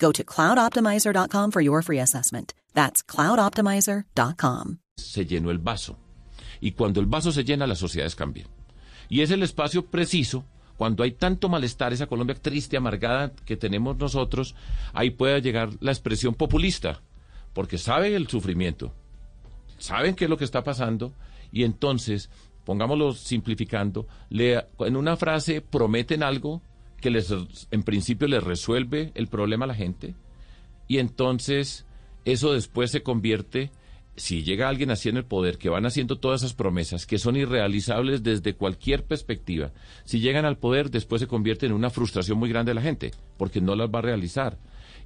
Go to cloudoptimizer.com for your free assessment. That's cloudoptimizer.com. Se llenó el vaso. Y cuando el vaso se llena, las sociedades cambian. Y es el espacio preciso, cuando hay tanto malestar, esa Colombia triste, amargada que tenemos nosotros, ahí puede llegar la expresión populista, porque sabe el sufrimiento, saben qué es lo que está pasando, y entonces, pongámoslo simplificando, en una frase prometen algo que les, en principio les resuelve el problema a la gente, y entonces eso después se convierte, si llega alguien así en el poder, que van haciendo todas esas promesas, que son irrealizables desde cualquier perspectiva, si llegan al poder, después se convierte en una frustración muy grande de la gente, porque no las va a realizar.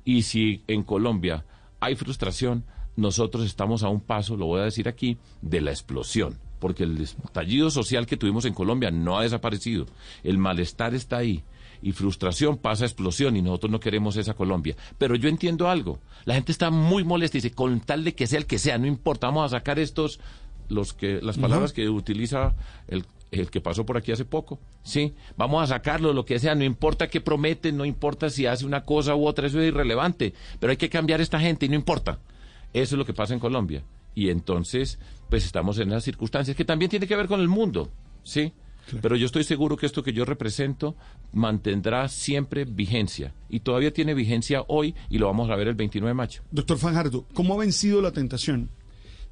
Y si en Colombia hay frustración, nosotros estamos a un paso, lo voy a decir aquí, de la explosión, porque el estallido social que tuvimos en Colombia no ha desaparecido, el malestar está ahí y frustración pasa a explosión y nosotros no queremos esa Colombia. Pero yo entiendo algo, la gente está muy molesta y dice, con tal de que sea el que sea, no importa, vamos a sacar estos, los que, las palabras que utiliza el, el que pasó por aquí hace poco, ¿sí? Vamos a sacarlo, lo que sea, no importa qué prometen, no importa si hace una cosa u otra, eso es irrelevante, pero hay que cambiar esta gente y no importa. Eso es lo que pasa en Colombia. Y entonces, pues estamos en esas circunstancias que también tiene que ver con el mundo, ¿sí? Pero yo estoy seguro que esto que yo represento mantendrá siempre vigencia. Y todavía tiene vigencia hoy y lo vamos a ver el 29 de mayo. Doctor Fajardo, ¿cómo ha vencido la tentación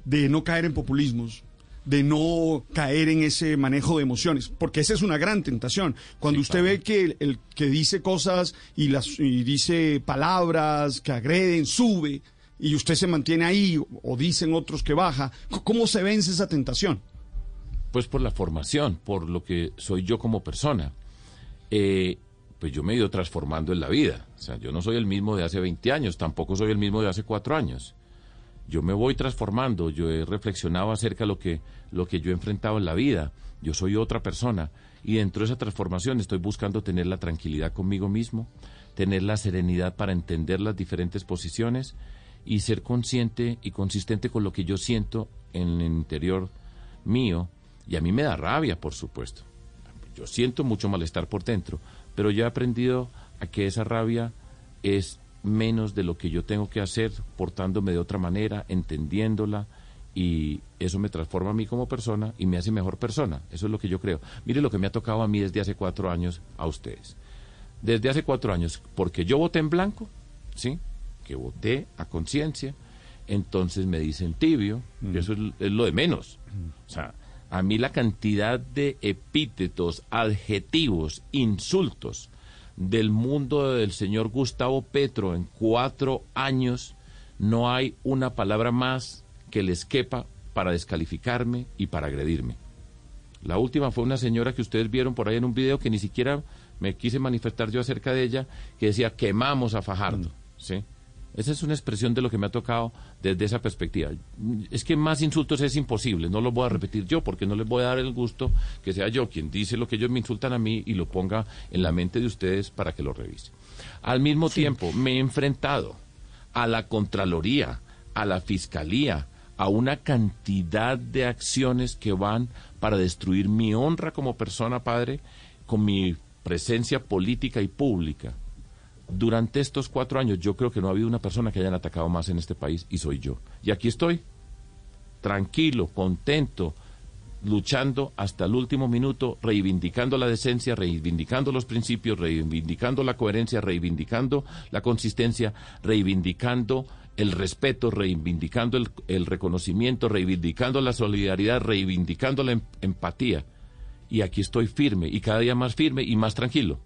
de no caer en populismos? de no caer en ese manejo de emociones, porque esa es una gran tentación. Cuando Sí, usted claro. ve que el, el que dice cosas y las y dice palabras que agreden, sube y usted se mantiene ahí o, o dicen otros que baja, ¿cómo se vence esa tentación? Pues por la formación, por lo que soy yo como persona. Eh, pues yo me he ido transformando en la vida. O sea, yo no soy el mismo de hace 20 años, tampoco soy el mismo de hace cuatro años. Yo me voy transformando, yo he reflexionado acerca de lo que, lo que yo he enfrentado en la vida. Yo soy otra persona y dentro de esa transformación estoy buscando tener la tranquilidad conmigo mismo, tener la serenidad para entender las diferentes posiciones y ser consciente y consistente con lo que yo siento en el interior mío. Y a mí me da rabia, por supuesto. Yo siento mucho malestar por dentro, pero yo he aprendido a que esa rabia es menos de lo que yo tengo que hacer, portándome de otra manera, entendiéndola, y eso me transforma a mí como persona y me hace mejor persona. Eso es lo que yo creo. Mire lo que me ha tocado a mí desde hace cuatro años a ustedes. Desde hace cuatro años, porque yo voté en blanco, ¿sí? Que voté a conciencia, entonces me dicen tibio, y eso es, es lo de menos. O sea, a mí la cantidad de epítetos, adjetivos, insultos del mundo del señor Gustavo Petro en cuatro años, no hay una palabra más que les quepa para descalificarme y para agredirme. La última fue una señora que ustedes vieron por ahí en un video que ni siquiera me quise manifestar yo acerca de ella, que decía quemamos a Fajardo. ¿sí? Esa es una expresión de lo que me ha tocado desde esa perspectiva. Es que más insultos es imposible, no los voy a repetir yo porque no les voy a dar el gusto que sea yo quien dice lo que ellos me insultan a mí y lo ponga en la mente de ustedes para que lo revisen. Al mismo tiempo, me he enfrentado a la Contraloría, a la Fiscalía, a una cantidad de acciones que van para destruir mi honra como persona, padre, con mi presencia política y pública. Durante estos cuatro años yo creo que no ha habido una persona que hayan atacado más en este país y soy yo. Y aquí estoy, tranquilo, contento, luchando hasta el último minuto, reivindicando la decencia, reivindicando los principios, reivindicando la coherencia, reivindicando la consistencia, reivindicando el respeto, reivindicando el, el reconocimiento, reivindicando la solidaridad, reivindicando la em- empatía. Y aquí estoy firme y cada día más firme y más tranquilo.